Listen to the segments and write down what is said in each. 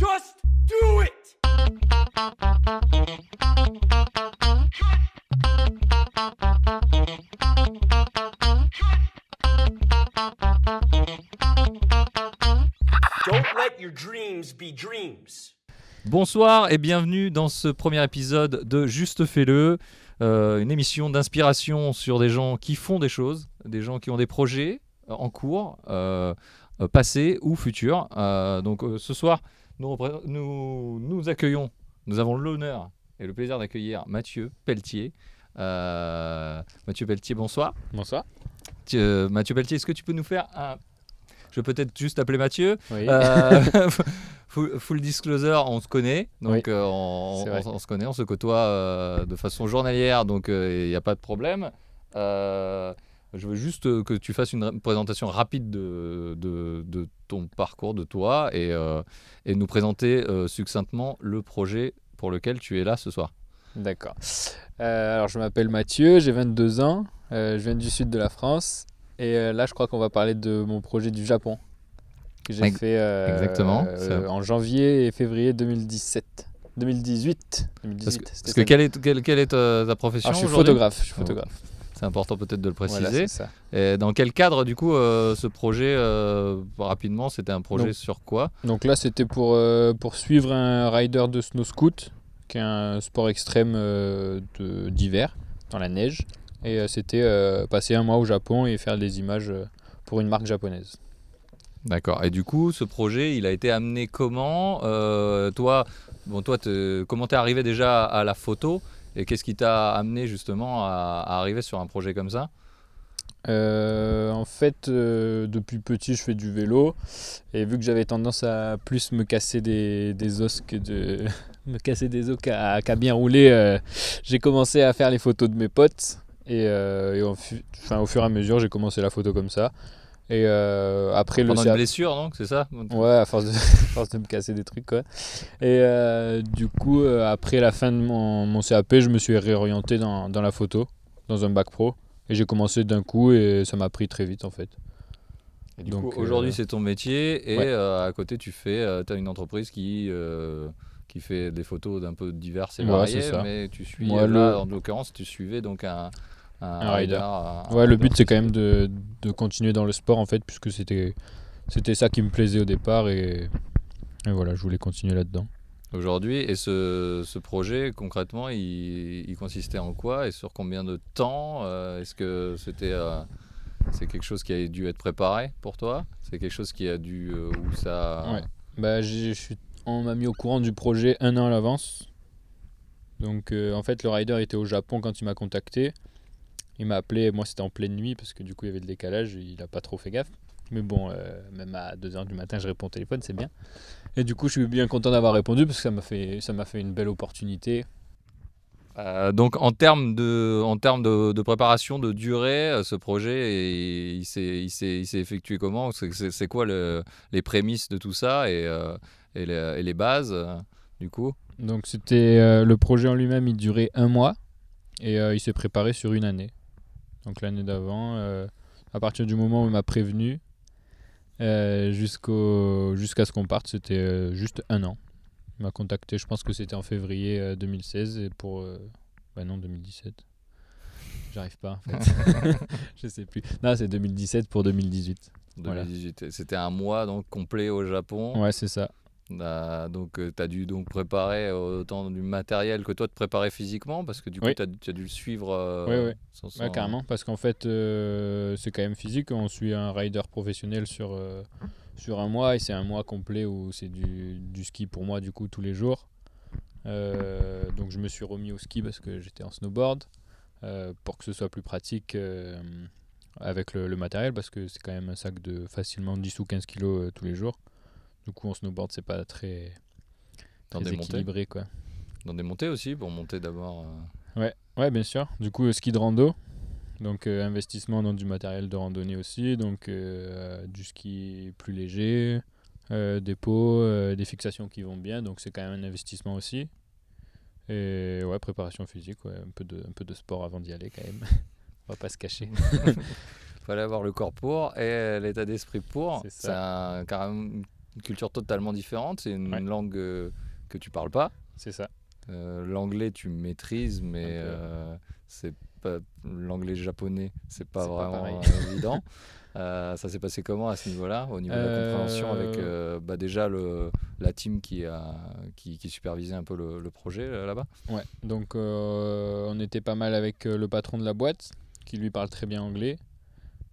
Just do it! Don't let your dreams be dreams. Bonsoir et bienvenue dans ce premier épisode de Juste Fais-le, euh, une émission d'inspiration sur des gens qui font des choses, des gens qui ont des projets en cours, euh, euh, passés ou futurs. Donc ce soir, nous, repré- nous, nous accueillons, nous avons l'honneur et le plaisir d'accueillir Mathieu Pelletier. Euh, Mathieu Pelletier, bonsoir. Bonsoir. Euh, Mathieu Pelletier, est-ce que tu peux nous faire un... Je vais peut-être juste appeler Mathieu. Oui. Euh, full, full disclosure, on se connaît, donc Oui, on, se connaît, on se côtoie de façon journalière, donc il n'y a pas de problème. Je veux juste euh, que tu fasses une ré- présentation rapide de, de- de ton parcours, de toi, et, euh, et nous présenter euh, succinctement le projet pour lequel tu es là ce soir. D'accord. Euh, alors, je m'appelle Mathieu, j'ai 22 ans, je viens du sud de la France. Et là, je crois qu'on va parler de mon projet du Japon que j'ai fait exactement, en janvier et février 2017. 2018. 2018 Parce que, parce que quelle est, quelle, quelle est ta, ta profession Alors, je suis photographe. Je suis photographe. C'est important peut-être de le préciser. Et dans quel cadre, du coup, euh, ce projet, euh, rapidement, c'était un projet Donc- sur quoi? Donc là, c'était pour, euh, pour suivre un rider de snow scoot, qui est un sport extrême euh, d'hiver, dans la neige. Et euh, c'était euh, passer un mois au Japon et faire des images pour une marque japonaise. D'accord. Et du coup, ce projet, il a été amené comment? Euh, Toi, bon, toi, comment t'es arrivé déjà à la photo? Et qu'est-ce qui t'a amené justement à, arriver sur un projet comme ça? Euh, en fait, euh, depuis petit, je fais du vélo. Et vu que j'avais tendance à plus me casser des, os que de me casser des os qu'à bien rouler, euh, j'ai commencé à faire les photos de mes potes. Et, enfin, au fur et à mesure, j'ai commencé la photo comme ça. Et euh, après le Pendant une CAP blessure, donc c'est ça Ouais, à force, de, à force de me casser des trucs, quoi. Et euh, du coup, euh, après la fin de mon, mon CAP, je me suis réorienté dans, dans la photo, dans un bac pro. Et j'ai commencé d'un coup et ça m'a pris très vite, en fait. Et du Donc, coup, aujourd'hui, euh, c'est ton métier et ouais. à côté, tu fais, tu as une entreprise qui, qui fait des photos d'un peu diverses et Ouais, variées, ça. mais tu suis, Moi, là, le- en l'occurrence, tu suivais donc un, Un rider. Ouais, le but, c'est quand même de, de continuer dans le sport, en fait, puisque c'était c'était ça qui me plaisait au départ. Et, et voilà, je voulais continuer là-dedans. aujourd'hui. Et ce, ce projet, concrètement, il, il consistait en quoi et sur combien de temps Euh, Est-ce que c'était euh, c'est quelque chose qui a dû être préparé pour toi? C'est quelque chose qui a dû euh, où ça Ouais. Bah, je suis- on m'a mis au courant du projet un an à l'avance. Donc, en fait, le rider était au Japon quand il m'a contacté. Il m'a appelé, moi c'était en pleine nuit parce que du coup il y avait le décalage, il a pas trop fait gaffe. Mais bon, euh, même à 2h du matin, je réponds au téléphone, c'est bien. Et du coup, je suis bien content d'avoir répondu parce que ça m'a fait, ça m'a fait une belle opportunité. Euh, donc en termes de, en termes de, de préparation, de durée, euh, ce projet, et- il s'est il s'est- il s'est effectué comment? C'est- quoi le- les prémices de tout ça et, euh, et, les, et les bases, du coup? Donc, c'était le projet en lui-même, il durait un mois et il s'est préparé sur une année. Donc, l'année d'avant, euh, à partir du moment où il m'a prévenu, euh, jusqu'au jusqu'à ce qu'on parte, c'était euh, juste un an. Il m'a contacté, je pense que c'était en février euh, 2016 et pour. euh, bah non, 2017. J'arrive pas en fait. je sais plus. Non, c'est 2017 pour 2018. Voilà. 2018. C'était un mois donc complet au Japon. Ouais, c'est ça. Euh, donc tu as dû donc préparer autant du matériel que toi de préparer physiquement parce que du coup Oui. tu as, dû le suivre euh, Ouais, ouais. sans- Ouais, carrément, parce qu'en fait, euh, c'est quand même physique. On suit un rider professionnel sur, euh, sur un mois, et c'est un mois complet où c'est du, du ski pour moi, du coup, tous les jours. Euh, donc, je me suis remis au ski parce que j'étais en snowboard, euh, pour que ce soit plus pratique euh, avec le, le matériel, parce que c'est quand même un sac de facilement 10 ou 15 kilos euh, tous les jours. Du coup, en snowboard, c'est pas très, dans des montées équilibré, quoi. dans des montées aussi pour monter d'abord euh, Ouais, bien sûr. Du coup, euh, ski de rando. Donc, euh, investissement dans du matériel de randonnée aussi. Donc, du ski plus léger, des pots, des fixations qui vont bien. Donc, c'est quand même un investissement aussi. Et ouais, préparation physique, ouais, un, peu de, un peu de sport avant d'y aller quand même. On va pas se cacher. fallait avoir le corps pour et l'état d'esprit pour. C'est un- carrément Une culture totalement différente. C'est une Ouais. langue euh, que tu parles pas. C'est ça. Euh, l'anglais, tu maîtrises, mais euh, c'est pas l'anglais japonais, c'est pas vraiment évident. Ça s'est passé comment à ce niveau-là, au niveau de la compréhension avec bah, déjà le, la team qui, a, qui, qui supervisait un peu le, le projet là-bas? Ouais, donc on était pas mal avec le patron de la boîte qui lui parle très bien anglais.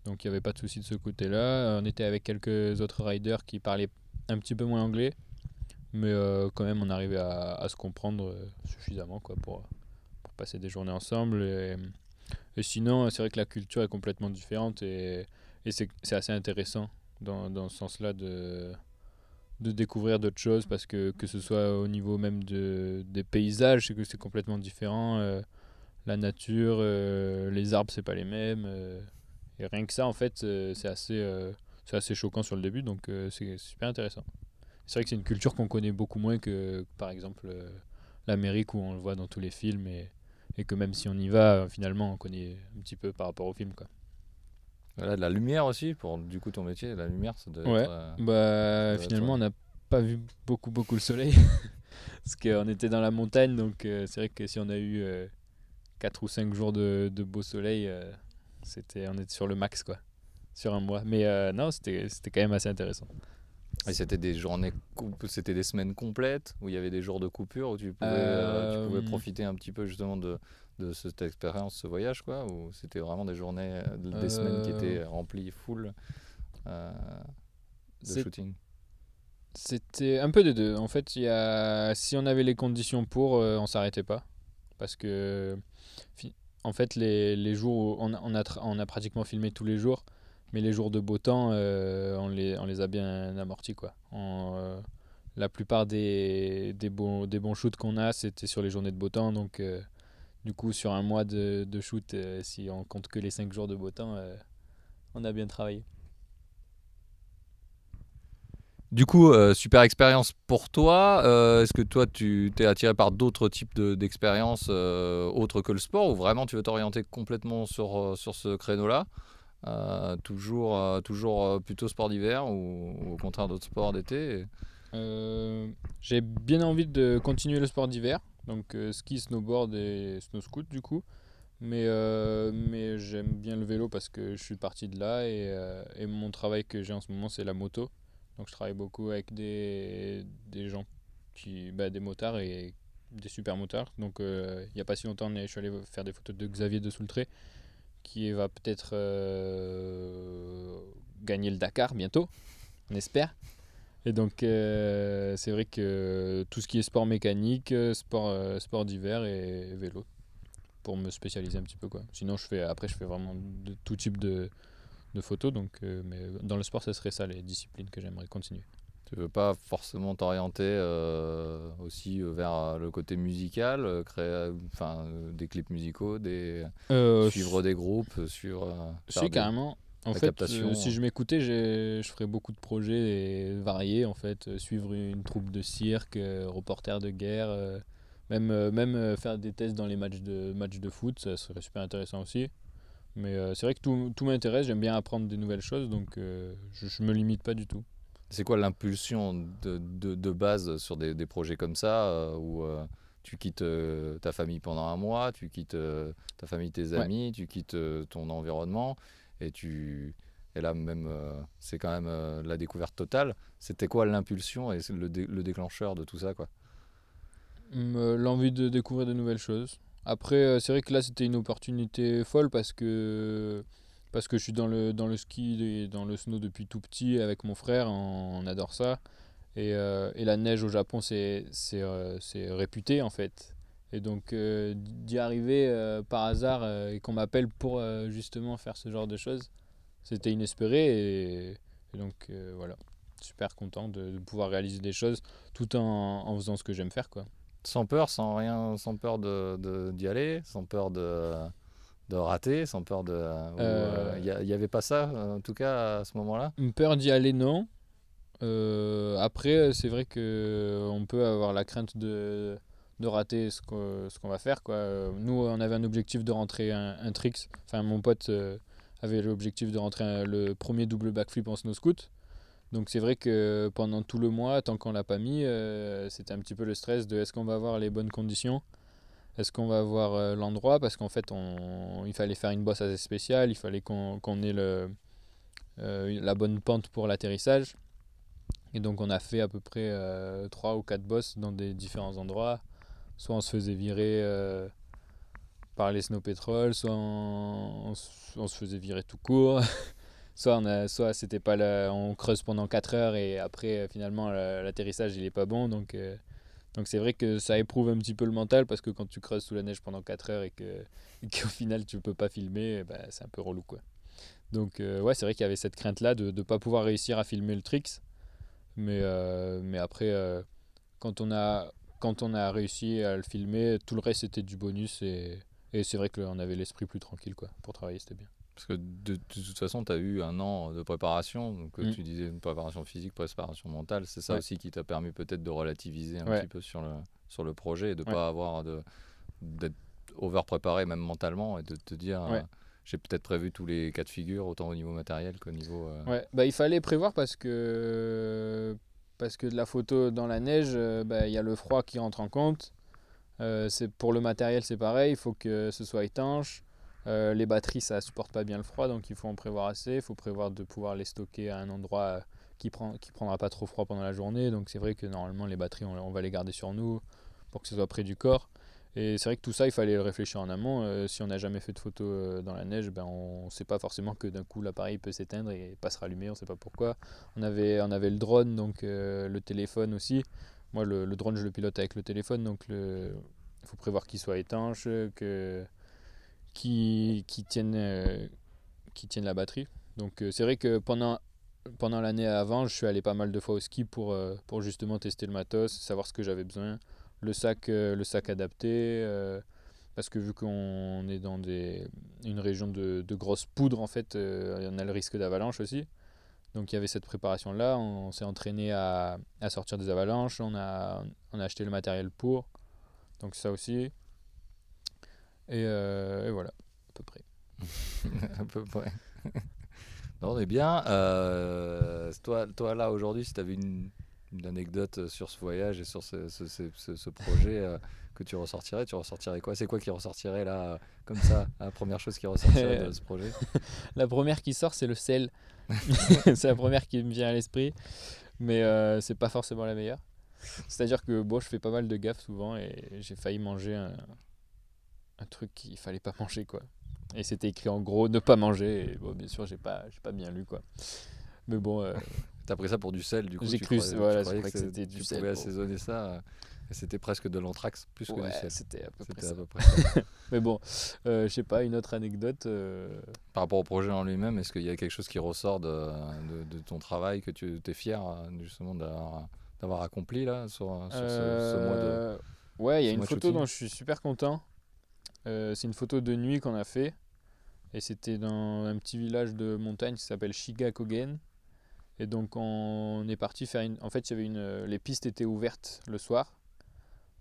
Donc il n'y avait pas de souci de ce côté-là. On était avec quelques autres riders qui parlaient un petit peu moins anglais. Mais euh, quand même, on arrivait à, se comprendre euh, suffisamment quoi, pour, pour passer des journées ensemble. Et, et sinon, c'est vrai que la culture est complètement différente et, et c'est assez intéressant dans, dans ce sens-là de, de découvrir d'autres choses parce que que ce soit au niveau même de, des paysages, c'est que c'est complètement différent. euh, la nature, les arbres, c'est pas les mêmes. et rien que ça, en fait, c'est assez, c'est assez choquant sur le début, donc euh, c'est super intéressant. C'est vrai que c'est une culture qu'on connaît beaucoup moins que, par exemple, euh, l'Amérique où on le voit dans tous les films et, et que même si on y va, euh, finalement, on connaît un petit peu par rapport au film. Quoi. Voilà, de la lumière aussi, pour du coup ton métier, la lumière, ça doit Ouais. être, euh, Bah, doit finalement, on n'a pas vu beaucoup, beaucoup le soleil. Parce qu'on était dans la montagne, donc euh, c'est vrai que si on a eu 4 ou 5 jours de, de beau soleil, euh, c'était, on était sur le max, quoi. Sur un mois. Mais euh, non, c'était, quand même assez intéressant. Et c'était des journées, c'était des semaines complètes où il y avait des jours de coupure où tu pouvais, euh, tu pouvais Euh, profiter un petit peu justement de, de cette expérience, ce voyage, quoi. Ou c'était vraiment des journées, euh, des semaines qui étaient remplies full euh, de shooting. C'était un peu des deux. En fait, y a... si on avait les conditions pour, on s'arrêtait pas. Parce que, en fait, les, les jours où on a, on, a tra- on a pratiquement filmé tous les jours, mais les jours de beau temps, euh, on, les, a bien amortis. Quoi. Euh, la plupart des, bons, shoots qu'on a, c'était sur les journées de beau temps. Donc, euh, du coup, sur un mois de, shoot, si on compte que les 5 jours de beau temps, on a bien travaillé. Du coup, super expérience pour toi. Est-ce que toi, tu t'es attiré par d'autres types de- d'expériences autres que le sport ou vraiment tu veux t'orienter complètement sur, ce créneau-là? Toujours, euh, toujours euh, plutôt sport d'hiver ou, au contraire d'autres sports d'été Euh, j'ai bien envie de continuer le sport d'hiver, donc euh, ski, snowboard et snow scoot du coup. Mais, euh, mais j'aime bien le vélo parce que je suis parti de là et, euh, et mon travail que j'ai en ce moment c'est la moto. Donc je travaille beaucoup avec des, des gens, qui, bah, des motards et des super motards. Donc euh, il n'y a pas si longtemps je suis allé faire des photos de Xavier de Soultré qui va peut-être euh, gagner le Dakar bientôt, on espère. Et donc, euh, c'est vrai que tout ce qui est sport mécanique, euh, sport, sport d'hiver et vélo, pour me spécialiser un petit peu. Quoi. Sinon, je fais, après, je fais vraiment tout type de, de photos. Donc, mais dans le sport, ce serait ça les disciplines que j'aimerais continuer. Tu veux pas forcément t'orienter euh, aussi vers euh, le côté musical, euh, créer euh, enfin, euh, des clips musicaux, des, suivre des groupes, euh, euh, Si, des- carrément. En fait, euh, si euh. je m'écoutais, je ferais beaucoup de projets et variés. En fait, Euh, suivre une troupe de cirque, euh, reporter de guerre, euh, même, euh, même euh, faire des tests dans les matchs de, matchs de foot, ça serait super intéressant aussi. Mais euh, c'est vrai que tout, tout m'intéresse, j'aime bien apprendre des nouvelles choses, donc euh, je, je me limite pas du tout. C'est quoi l'impulsion de, de, de base sur des, des projets comme ça euh, où euh, tu quittes euh, ta famille pendant un mois, tu quittes ta famille, tes Ouais. amis, tu quittes ton environnement et tu et là même c'est quand même la découverte totale. C'était quoi l'impulsion et le, dé- le déclencheur de tout ça quoi? Hum, L'envie de découvrir de nouvelles choses. Après, c'est vrai que là, c'était une opportunité folle parce que, parce que je suis dans le, dans le ski et dans le snow depuis tout petit avec mon frère, on, adore ça. Et, euh, et la neige au Japon, c'est euh, réputé en fait. Et donc, euh, d'y arriver par hasard et qu'on m'appelle pour justement faire ce genre de choses, c'était inespéré. Et, donc, voilà, super content de, de pouvoir réaliser des choses tout en, en faisant ce que j'aime faire. quoi. Sans peur, sans rien, sans peur de de- d'y aller, sans peur de de rater, sans peur de. Euh. Il n'y avait pas ça en tout cas à ce moment-là? Une peur d'y aller, non. Euh, après, c'est vrai que on peut avoir la crainte de, de rater ce qu'on ce qu'on va faire. Quoi. Euh, Nous, on avait un objectif de rentrer un, un tricks. Enfin, mon pote euh, avait l'objectif de rentrer un- le premier double backflip en snow scoot. Donc c'est vrai que pendant tout le mois, tant qu'on l'a pas mis, euh, c'était un petit peu le stress de est-ce qu'on va avoir les bonnes conditions? Est-ce qu'on va avoir euh, l'endroit? Parce qu'en fait, il fallait faire une bosse assez spéciale, il fallait qu'on ait euh, la bonne pente pour l'atterrissage. Et donc on a fait à peu près 3 ou 4 bosses dans des différents endroits. Soit on se faisait virer euh, par les snow patrol, soit on, se- faisait virer tout court. soit on soit c'était pas on creuse pendant 4 heures et après euh, finalement la- l'atterrissage il est pas bon donc euh, donc c'est vrai que ça éprouve un petit peu le mental parce que quand tu creuses sous la neige pendant 4 heures et que qu'au final tu peux pas filmer bah, c'est un peu relou quoi. Donc euh, ouais c'est vrai qu'il y avait cette crainte là de ne pas pouvoir réussir à filmer le tricks mais euh, mais après euh, quand on a quand on a réussi à le filmer tout le reste c'était du bonus et et c'est vrai qu'on avait l'esprit plus tranquille quoi. Pour travailler c'était bien Parce que de, de toute façon, tu as eu un an de préparation. Donc, euh, Mm. tu disais une préparation physique, préparation mentale. C'est ça Ouais. aussi qui t'a permis peut-être de relativiser un Ouais. petit peu sur le, sur le projet et de ne Ouais. pas avoir de, d'être over-préparé, même mentalement, et de te dire euh, j'ai peut-être prévu tous les cas de figure, autant au niveau matériel qu'au niveau. euh, Ouais, bah, il fallait prévoir parce que, parce que de la photo dans la neige, bah, il y a le froid qui rentre en compte. Euh, c'est, pour le matériel, c'est pareil, il faut que ce soit étanche. Euh, les batteries, ça supporte pas bien le froid, donc il faut en prévoir assez. Il faut prévoir de pouvoir les stocker à un endroit euh, qui prend, prendra pas trop froid pendant la journée. Donc c'est vrai que normalement, les batteries, on, va les garder sur nous pour que ce soit près du corps. Et c'est vrai que tout ça, il fallait le réfléchir en amont. Euh, si on n'a jamais fait de photos euh, dans la neige, ben on ne sait pas forcément que d'un coup l'appareil peut s'éteindre et pas se rallumer, on ne sait pas pourquoi. On avait, le drone, donc le téléphone aussi. Moi, le, le drone, je le pilote avec le téléphone, donc il faut prévoir qu'il soit étanche, que qui, qui tienne euh, qui tienne la batterie. Donc euh, c'est vrai que pendant pendant l'année avant, je suis allé pas mal de fois au ski pour, euh, pour justement tester le matos, savoir ce que j'avais besoin, le sac, le sac adapté, parce que vu qu'on est dans des, une région de, de grosse poudre, en fait, on a le risque d'avalanche aussi. Donc il y avait cette préparation-là, on, s'est entraîné à, à sortir des avalanches, on a, on a acheté le matériel pour, donc ça aussi. Et, euh, et voilà, à peu près. à peu près. non, on est bien. Euh, toi, toi, là, aujourd'hui, si tu avais une, une anecdote sur ce voyage et sur ce, ce, ce, projet euh, que tu ressortirais, tu ressortirais quoi? C'est quoi qui ressortirait là, comme ça, la première chose qui ressortirait de ce projet? La première qui sort, c'est le sel. c'est la première qui me vient à l'esprit, mais c'est pas forcément la meilleure. C'est-à-dire que bon, je fais pas mal de gaffe souvent et j'ai failli manger un, un truc qu'il fallait pas manger quoi. Et c'était écrit en gros ne pas manger. Et bon, bien sûr, j'ai pas, j'ai pas bien lu quoi. Mais bon, euh, T'as pris ça pour du sel, du coup J'ai cru, voilà, je que c'était du tu sel pouvais pour- assaisonner ça. euh, et c'était presque de l'anthrax plus que du sel. c'était à peu près ça. à peu près ça. Mais bon, euh, je sais pas, une autre anecdote. euh, Par rapport au projet en lui-même, est-ce qu'il y a quelque chose qui ressort de, de, de ton travail que tu es fier euh, justement d'avoir d'avoir accompli là sur, sur ce, ce mois de... Ouais, il y a une photo shooting? dont je suis super content. Euh, c'est une photo de nuit qu'on a fait. Et c'était dans un petit village de montagne qui s'appelle Shigakogen. Et donc on est parti faire une... En fait, il y avait une... les pistes étaient ouvertes le soir.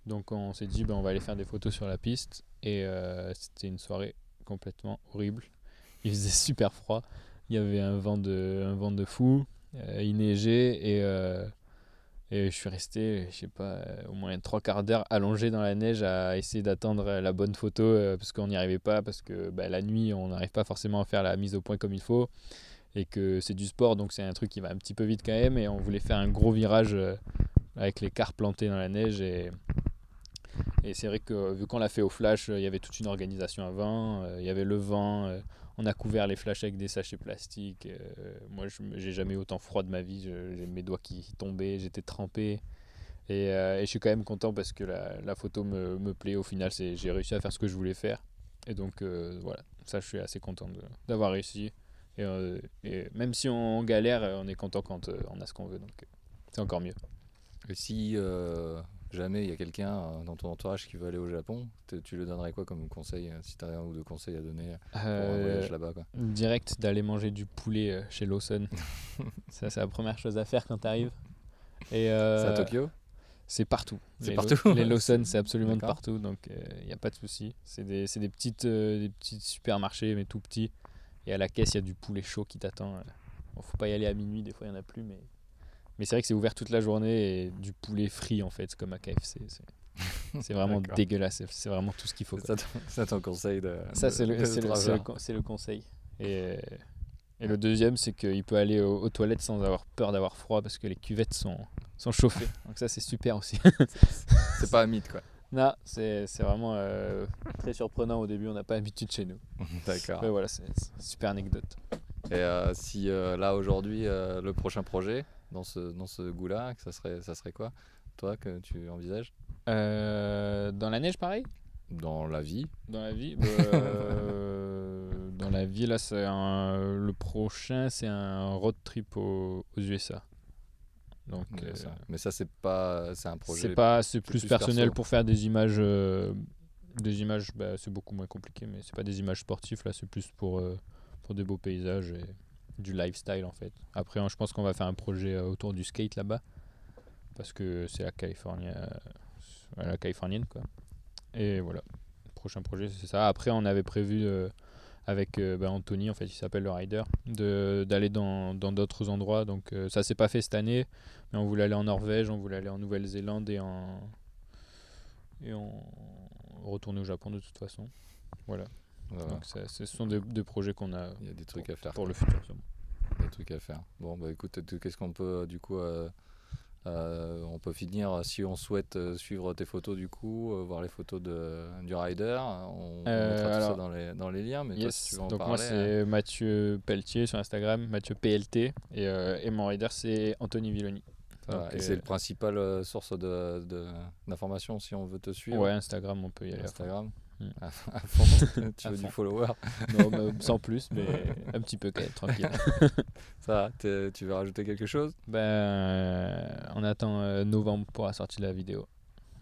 Donc on s'est dit, ben, on va aller faire des photos sur la piste. Et euh, c'était une soirée complètement horrible. Il faisait super froid. Il y avait un vent de, un vent de fou. Euh, il neigeait et... euh, et je suis resté, je sais pas, euh, au moins trois quarts d'heure allongé dans la neige à essayer d'attendre euh, la bonne photo euh, parce qu'on n'y arrivait pas, parce que bah, la nuit on n'arrive pas forcément à faire la mise au point comme il faut et que c'est du sport donc c'est un truc qui va un petit peu vite quand même et on voulait faire un gros virage avec les cars plantés dans la neige et, et c'est vrai que vu qu'on l'a fait au flash, euh, il y avait toute une organisation avant, euh, il y avait le vent, euh, on a couvert les flashs avec des sachets plastiques. euh, moi, je j'ai jamais eu autant froid de ma vie. J'ai mes doigts qui tombaient, j'étais trempé. Et, euh, je suis quand même content parce que la, photo me, plaît. Au final, j'ai réussi à faire ce que je voulais faire. Et donc, euh, voilà, ça, je suis assez content d'avoir réussi. Et, euh, même si on galère, euh, on est content quand euh, on a ce qu'on veut. Donc, euh, c'est encore mieux. Et si euh, jamais il y a quelqu'un euh, dans ton entourage qui veut aller au Japon, tu lui donnerais quoi comme conseil euh, Si tu as un ou deux conseils à donner euh, pour un Euh, voyage là-bas direct d'aller manger du poulet euh, chez Lawson. ça, c'est la première chose à faire quand tu arrives. Et, euh, C'est à Tokyo? C'est partout. C'est Les partout. Lo- Les Lawson, c'est absolument de partout, donc il n'y a pas de souci. C'est des, c'est des, petites, euh, des petits supermarchés, mais tout petits. Et à la caisse, il y a du poulet chaud qui t'attend. euh. Bon, faut pas y aller à minuit, des fois il n'y en a plus, mais Mais c'est vrai que c'est ouvert toute la journée et du poulet frit en fait, c'est comme à KFC. C'est, vraiment dégueulasse. C'est- vraiment tout ce qu'il faut. Ça, ton- conseil de. Ça, c'est le, conseil. Et, et le deuxième, c'est qu'il peut aller aux, aux toilettes sans avoir peur d'avoir froid parce que les cuvettes sont, sont chauffées. Donc ça, c'est super aussi. C'est pas un mythe, quoi. non, c'est vraiment euh, très surprenant au début. On n'a pas l'habitude chez nous. D'accord. Mais voilà, c'est super anecdote. Et euh, si euh, là aujourd'hui euh, le prochain projet dans ce dans ce goût-là, ça serait ça serait quoi toi que tu envisages? Dans la neige, pareil? Dans la vie Dans la vie bah, Dans la vie, là, c'est un, le prochain, c'est un road trip aux, aux USA. Donc, Mais euh, ça, mais ça, c'est pas c'est un projet c'est pas, c'est plus, plus personnel perso. pour faire des images. euh, des images, bah, c'est beaucoup moins compliqué, mais c'est pas des images sportives. Là, c'est plus pour, euh, pour des beaux paysages et du lifestyle en fait. Après, hein, je pense qu'on va faire un projet euh, autour du skate là-bas parce que c'est la Californie, euh, la californienne quoi. Et voilà, prochain projet c'est ça. Après, on avait prévu euh, avec bah, Anthony, en fait, il s'appelle le rider, de d'aller dans d'autres endroits. Donc ça s'est pas fait cette année, mais on voulait aller en Norvège, on voulait aller en Nouvelle-Zélande et en et on retourner au Japon de toute façon. Voilà. Voilà. Donc ça- ce sont des, des projets qu'on a Il y a des trucs à faire. pour quoi. le futur. sûrement. Des trucs à faire. Bon, bah écoute, qu'est-ce qu'on peut euh, du coup. euh, euh, on peut finir si on souhaite suivre tes photos du coup, euh, voir les photos de, du rider. On, on Euh, mettra tout ça dans les, dans les liens. Mais toi, Yes. si tu veux en Donc parler. moi c'est Mathieu Pelletier sur Instagram, Mathieu PLT et, et mon rider c'est Anthony Villoni. voilà. Et c'est le principal source de- d'information si on veut te suivre. Ouais, Instagram on peut y aller. Instagram. Mm. À, à fond. tu À veux du follower. Non, mais sans plus, mais un petit peu quand même, tranquille. Ça va, tu veux rajouter quelque chose? Ben, euh, on attend euh, novembre pour la sortie de la vidéo.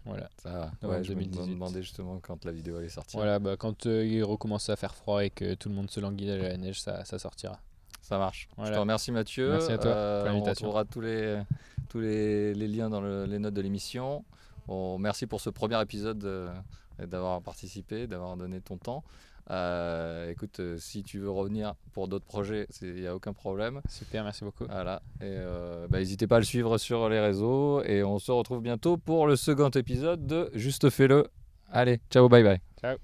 Voilà. Ça va. Ouais, je me 2018. demandais justement quand la vidéo allait sortir. Voilà, bah, quand euh, il recommence à faire froid et que tout le monde se languit à la neige, ça, ça sortira. Ça marche. Je te remercie Mathieu. Merci à toi pour on l'invitation. retrouvera tous les, tous les, les liens dans le- les notes de l'émission. Bon, merci pour ce premier épisode d'avoir participé, d'avoir donné ton temps. Euh, écoute, euh, si tu veux revenir pour d'autres projets, il n'y a aucun problème. Super, merci beaucoup. Voilà. Et euh, bah, n'hésitez pas à le suivre sur les réseaux. Et on se retrouve bientôt pour le second épisode de Juste fais-le. Allez, ciao, bye bye. Ciao.